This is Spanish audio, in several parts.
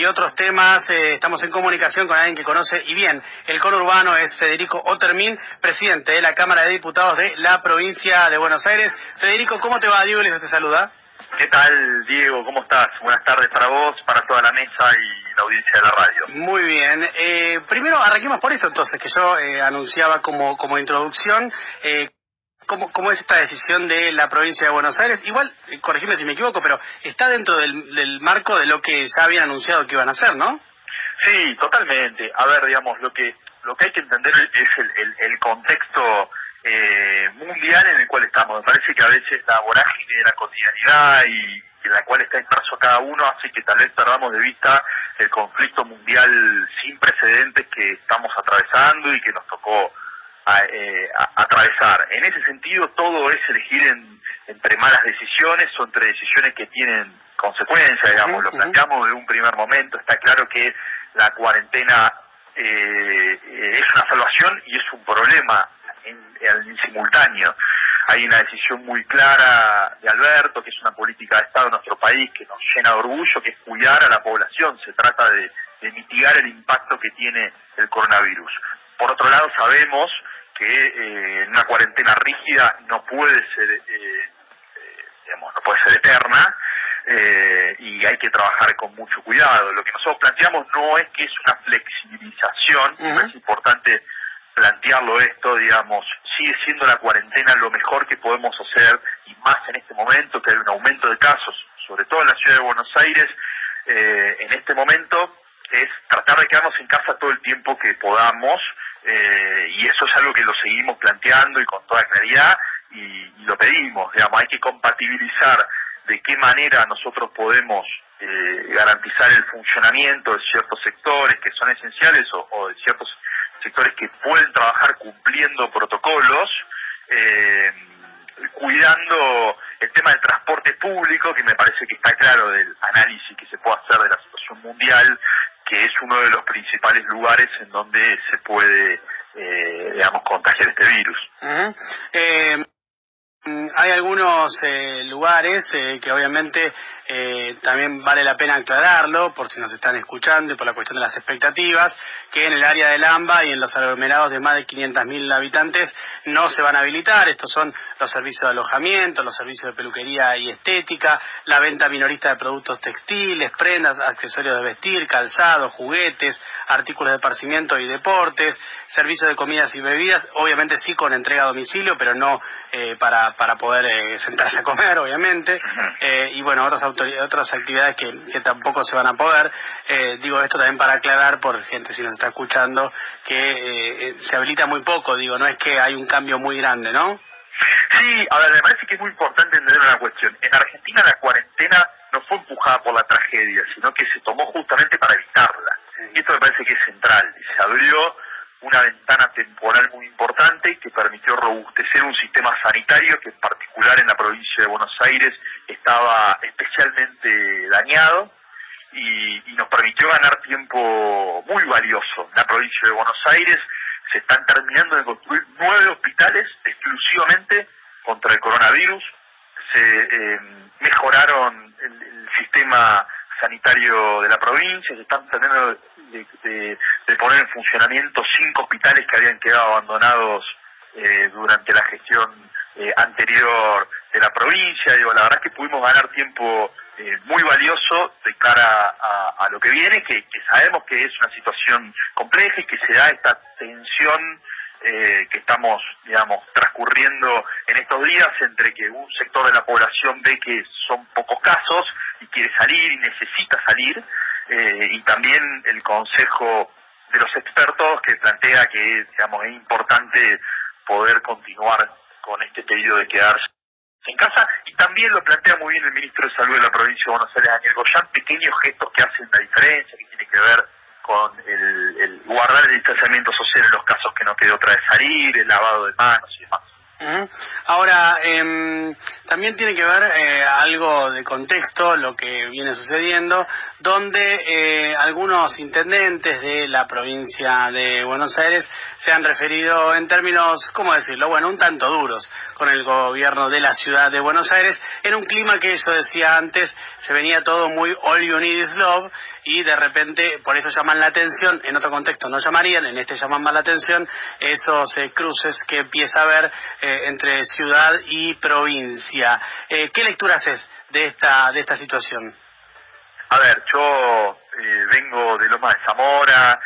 y otros temas. Eh, estamos en comunicación con alguien que conoce y bien el conurbano, es Federico Otermin, presidente de la Cámara de Diputados de la provincia de Buenos Aires. Federico, ¿cómo te va? Diego les te saluda. ¿Qué tal, Diego? ¿Cómo estás? Buenas tardes para vos, para toda la mesa y la audiencia de la radio. Muy bien. Eh, primero, arranquemos por esto entonces, que yo eh, anunciaba como, como introducción. ¿Cómo, ¿Cómo, es esta decisión de la provincia de Buenos Aires? Igual, eh, corregime si me equivoco, pero está dentro del, del, marco de lo que ya habían anunciado que iban a hacer, ¿no? Sí, totalmente. A ver, digamos, lo que lo que hay que entender es el, el, el contexto eh, mundial en el cual estamos. Me parece que a veces la vorágine de la cotidianidad y en la cual está inmerso cada uno hace que tal vez perdamos de vista el conflicto mundial sin precedentes que estamos atravesando y que nos tocó a, eh, a, atravesar. En ese sentido, todo es elegir en, entre malas decisiones o entre decisiones que tienen consecuencias, digamos, lo planteamos de un primer momento, está claro que la cuarentena eh, es una salvación y es un problema en, en, simultáneo. Hay una decisión muy clara de Alberto, que es una política de Estado en nuestro país que nos llena de orgullo, que es cuidar a la población. Se trata de, de mitigar el impacto que tiene el coronavirus. Por otro lado, sabemos que eh, una cuarentena rígida no puede ser, eh, eh, digamos, no puede ser eterna y hay que trabajar con mucho cuidado. Lo que nosotros planteamos no es que es una flexibilización, uh -huh. es importante plantearlo esto, digamos, sigue siendo la cuarentena lo mejor que podemos hacer y más en este momento que hay un aumento de casos, sobre todo en la ciudad de Buenos Aires, eh, en este momento es tratar de quedarnos en casa todo el tiempo que podamos eh, y eso es algo que lo seguimos planteando y con toda claridad y, y lo pedimos, digamos, hay que compatibilizar de qué manera nosotros podemos eh, garantizar el funcionamiento de ciertos sectores que son esenciales o, de ciertos sectores que pueden trabajar cumpliendo protocolos, eh, cuidando el tema del transporte público, que me parece que está claro del análisis que se puede hacer de la situación mundial, que es uno de los principales lugares en donde se puede, eh, digamos, contagiar este virus. Eh... Hay algunos eh, lugares eh, que obviamente eh, también vale la pena aclararlo, por si nos están escuchando y por la cuestión de las expectativas, que en el área del AMBA y en los aglomerados de más de 500.000 habitantes no se van a habilitar. Estos son los servicios de alojamiento, los servicios de peluquería y estética, la venta minorista de productos textiles, prendas, accesorios de vestir, calzado, juguetes, artículos de esparcimiento y deportes, servicios de comidas y bebidas, obviamente sí con entrega a domicilio, pero no eh, para, para poder eh, sentarse a comer, obviamente, eh, y bueno, otras otras actividades que, que, tampoco se van a poder. Eh, digo esto también para aclarar por gente si nos está escuchando que eh, se habilita muy poco, digo, no es que hay un cambio muy grande, ¿no? Sí, a ver, me parece que es muy importante entender una cuestión. En Argentina la cuarentena no fue empujada por la tragedia, sino que se tomó justamente esto me parece que es central. Se abrió una ventana temporal muy importante que permitió robustecer un sistema sanitario que en particular en la provincia de Buenos Aires estaba especialmente dañado y, nos permitió ganar tiempo muy valioso. En la provincia de Buenos Aires se están terminando de construir nueve hospitales exclusivamente contra el coronavirus, se eh, mejoraron el, el, sistema sanitario de la provincia, se están tratando de, de, poner en funcionamiento cinco hospitales que habían quedado abandonados eh, durante la gestión eh, anterior de la provincia. Digo, la verdad es que pudimos ganar tiempo eh, muy valioso de cara a, a lo que viene, que, que, sabemos que es una situación compleja y que se da esta tensión eh, que estamos, digamos, transcurriendo en estos días entre que un sector de la población ve que son pocos casos y quiere salir y necesita salir, eh, y también el consejo de los expertos que plantea que, digamos, es importante poder continuar con este pedido de quedarse en casa y también lo plantea muy bien el ministro de Salud de la provincia de Buenos Aires, Daniel Goyán, pequeños gestos que hacen la diferencia, que tiene que ver con el, guardar el distanciamiento social en los casos que no quede otra de salir, el lavado de manos y demás. Ahora, eh, también tiene que ver eh, algo de contexto, lo que viene sucediendo, donde eh, algunos intendentes de la provincia de Buenos Aires se han referido en términos, ¿cómo decirlo? Bueno, un tanto duros con el gobierno de la ciudad de Buenos Aires, en un clima que yo decía antes, se venía todo muy all you need is love, y de repente por eso llaman la atención, en otro contexto no llamarían, en este llaman más la atención esos eh, cruces que empieza a haber eh, entre ciudad y provincia. Eh, ¿Qué lectura haces de esta, de esta situación? A ver, yo vengo de Loma de Zamora,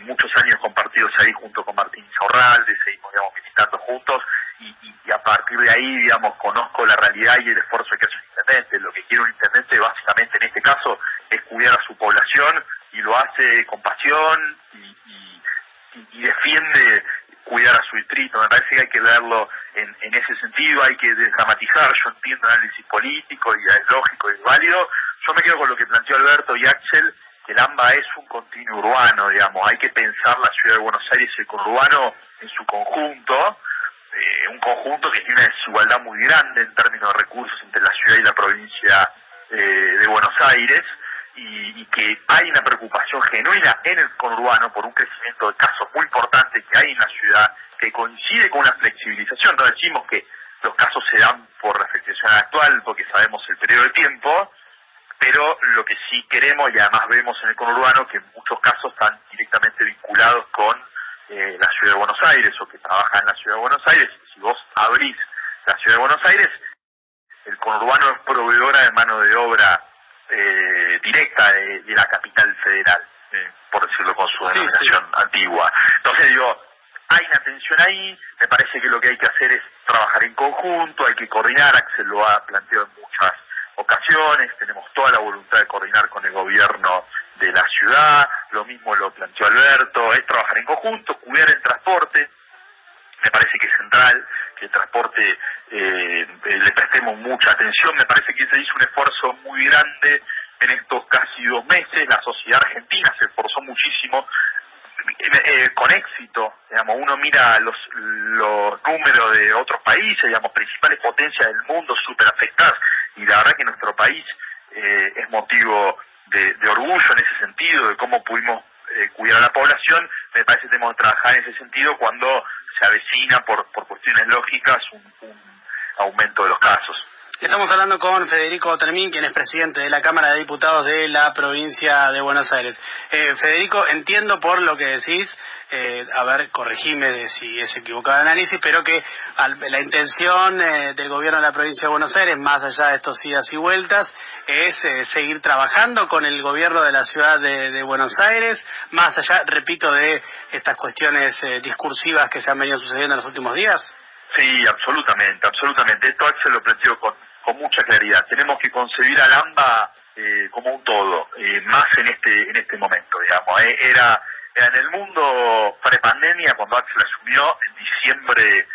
muchos años compartidos ahí junto con Martín Zorralde, seguimos digamos, militando juntos y, a partir de ahí, digamos, conozco la realidad y el esfuerzo que hace un intendente. Lo que quiere un intendente, básicamente en este caso, es cuidar a su población y lo hace con pasión y, defiende cuidar a su distrito. Me parece que hay que verlo en, ese sentido, hay que desdramatizar. Yo entiendo el análisis político y es lógico y es válido. Yo me quedo con lo que planteó Alberto y Axel, que el AMBA es un continuo urbano, digamos. Hay que pensar la ciudad de Buenos Aires y el conurbano en su conjunto eh, un conjunto que tiene una desigualdad muy grande en términos de recursos entre la ciudad y la provincia eh, de Buenos Aires y, que hay una preocupación genuina en el conurbano por un crecimiento de casos muy importante que hay en la ciudad que coincide con una flexibilización. No decimos que los casos se dan por la flexibilización actual porque sabemos el periodo de tiempo, pero lo que sí queremos y además vemos en el conurbano que en muchos casos están directamente vinculados con eh, la ciudad de Buenos Aires o que trabaja en la ciudad de Buenos Aires, si vos abrís la ciudad de Buenos Aires, el conurbano es proveedora de mano de obra eh, directa de, la capital federal, eh, por decirlo con su denominación antigua. Entonces digo, hay una tensión ahí, me parece que lo que hay que hacer es trabajar en conjunto, hay que coordinar, Axel lo ha planteado en muchas ocasiones, tenemos toda la voluntad de coordinar con el gobierno de la ciudad, lo mismo lo planteó Alberto, es trabajar en conjunto, cuidar el transporte, me parece que es central que el transporte eh, le prestemos mucha atención, me parece que se hizo un esfuerzo muy grande en estos casi dos meses, la sociedad argentina se esforzó muchísimo eh, eh, con éxito, digamos, uno mira los, los números de otros países, digamos, principales potencias del mundo súper afectadas, y la verdad que nuestro país es motivo de, orgullo en ese sentido, de cómo pudimos eh, cuidar a la población, me parece que tenemos que trabajar en ese sentido cuando se avecina por, por cuestiones lógicas un, aumento de los casos. Estamos hablando con Federico Termín, quien es presidente de la Cámara de Diputados de la provincia de Buenos Aires. Eh, Federico, entiendo por lo que decís eh, a ver, corregime si es equivocado el análisis, pero que la intención eh, del gobierno de la provincia de Buenos Aires, más allá de estos idas y vueltas, es eh, seguir trabajando con el gobierno de la ciudad de, Buenos Aires, más allá, repito, de estas cuestiones discursivas que se han venido sucediendo en los últimos días. Sí, absolutamente, absolutamente. Esto se lo planteo con, con mucha claridad. Tenemos que concebir al AMBA como un todo, más en este en este momento, digamos. era en el mundo prepandemia, cuando Axel asumió en diciembre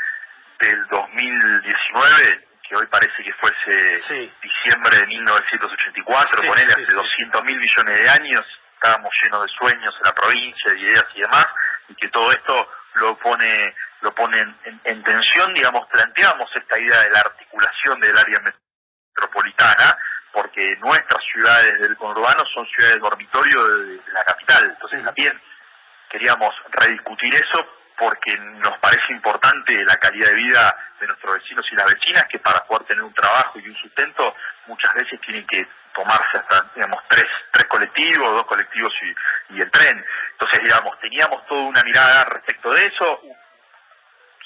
del 2019, que hoy parece que fuese diciembre de 1984, con él hace 200 mil millones de años, estábamos llenos de sueños en la provincia, de ideas y demás, y que todo esto lo pone lo pone en, tensión, digamos, planteamos esta idea de la articulación del área metropolitana, porque nuestras ciudades del conurbano son ciudades de dormitorio de, la capital, entonces también queríamos rediscutir eso porque nos parece importante la calidad de vida de nuestros vecinos y las vecinas que para poder tener un trabajo y un sustento muchas veces tienen que tomarse hasta digamos tres tres colectivos dos colectivos y, el tren. Entonces digamos teníamos toda una mirada respecto de eso un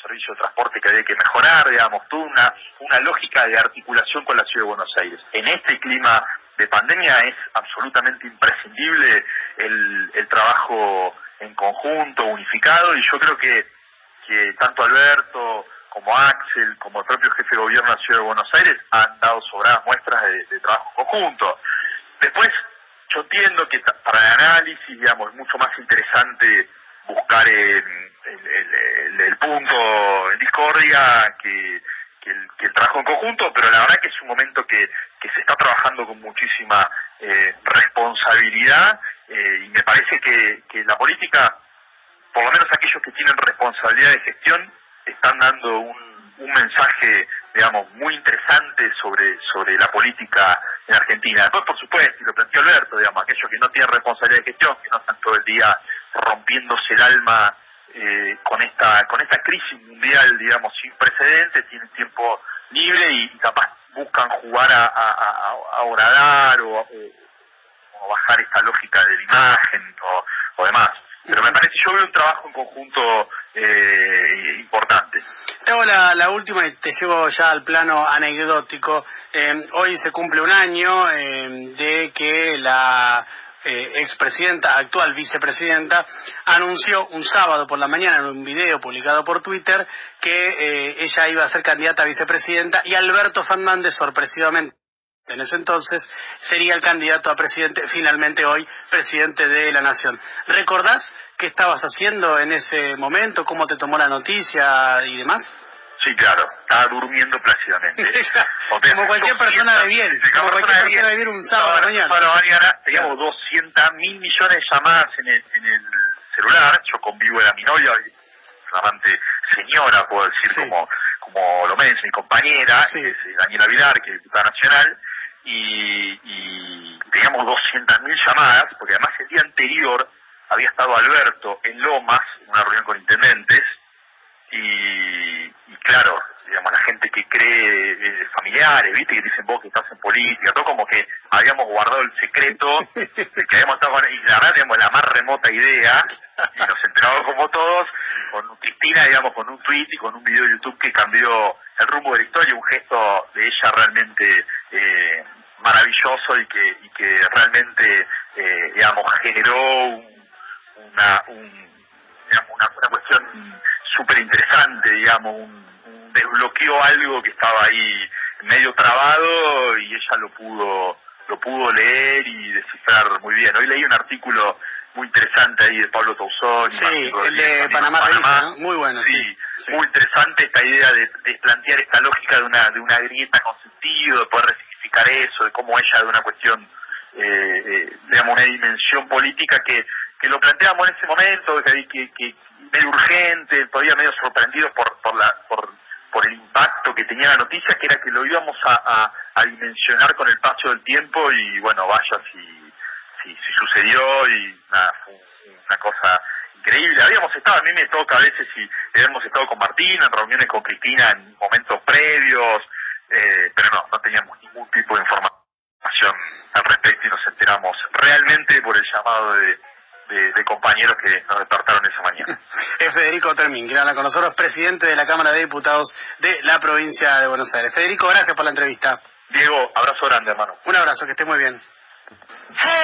servicio de transporte que había que mejorar digamos toda una una lógica de articulación con la ciudad de Buenos Aires. En este clima de pandemia es absolutamente imprescindible el, el trabajo en conjunto, unificado, y yo creo que, tanto Alberto como Axel, como el propio jefe de gobierno de la Ciudad de Buenos Aires, han dado sobradas muestras de, trabajo conjunto. Después, yo entiendo que para el análisis, digamos, es mucho más interesante buscar el, el, punto en discordia que, el, trabajo en conjunto, pero la verdad que es un momento que, que se está trabajando con muchísima eh, responsabilidad eh, y me parece que, la política, por lo menos aquellos que tienen responsabilidad de gestión, están dando un, mensaje, digamos, muy interesante sobre, sobre la política en Argentina. Después, por supuesto, y lo planteó Alberto, digamos, aquellos que no tienen responsabilidad de gestión, que no están todo el día rompiéndose el alma eh, con esta con esta crisis mundial, digamos, sin precedentes, tienen tiempo libre y, capaz buscan jugar a, a, a, a o, bajar esta lógica de la imagen o, o demás. Pero me parece, yo veo un trabajo en conjunto eh, importante. Te hago la, la, última y te llevo ya al plano anecdótico. Eh, hoy se cumple un año eh, de que la eh, expresidenta, actual vicepresidenta, anunció un sábado por la mañana en un video publicado por Twitter que eh, ella iba a ser candidata a vicepresidenta y Alberto Fernández sorpresivamente en ese entonces sería el candidato a presidente, finalmente hoy presidente de la Nación. ¿Recordás qué estabas haciendo en ese momento? ¿Cómo te tomó la noticia y demás? Sí, claro, estaba durmiendo plácidamente. como cualquier persona de bien, como cualquier persona de bien un sábado a la mañana. Sábado mañana teníamos 200 mil millones de llamadas en el, en el celular, yo convivo era mi novia, flamante señora, puedo decir, sí. como como lo menos mi compañera, Sí. es eh, Daniela Vilar, que es diputada nacional, y, y teníamos 200.000 llamadas, porque además el día anterior había estado Alberto en Lomas, en una reunión con intendentes, y, y claro, digamos, la gente que cree, eh, familiares, viste, que dicen vos que estás en política, todo como que habíamos guardado el secreto, que habíamos estado con, y la verdad teníamos la más remota idea, y nos enteramos como todos, con Cristina, digamos, con un tweet y con un video de YouTube que cambió el rumbo de la historia, un gesto de ella realmente eh, maravilloso y que, y que realmente, eh, digamos, generó un, una, un, digamos, una, una cuestión súper interesante, digamos, un, un desbloqueó algo que estaba ahí medio trabado y ella lo pudo lo pudo leer y descifrar muy bien. Hoy leí un artículo muy interesante ahí de Pablo Tauzón. Sí, el de Panamá, Panamá ¿no? muy bueno. Sí, sí, sí, muy interesante esta idea de, de, plantear esta lógica de una de una grieta con sentido, de poder resignificar eso, de cómo ella de una cuestión, eh, eh, digamos, una dimensión política que, que lo planteamos en ese momento, que, que, que medio urgente, todavía medio sorprendido por, por la por, por el impacto que tenía la noticia, que era que lo íbamos a, dimensionar con el paso del tiempo y bueno, vaya si, si, si sucedió y nada, fue una cosa increíble. Habíamos estado, a mí me toca a veces y habíamos estado con Martina en reuniones con Cristina en momentos previos, eh, pero no, no teníamos ningún tipo de información al respecto y nos enteramos realmente por el llamado de, de, de, compañeros que nos despertaron esa mañana. Es Federico Termín, que habla con nosotros, presidente de la Cámara de Diputados de la provincia de Buenos Aires. Federico, gracias por la entrevista. Diego, abrazo grande, hermano. Un abrazo, que esté muy bien.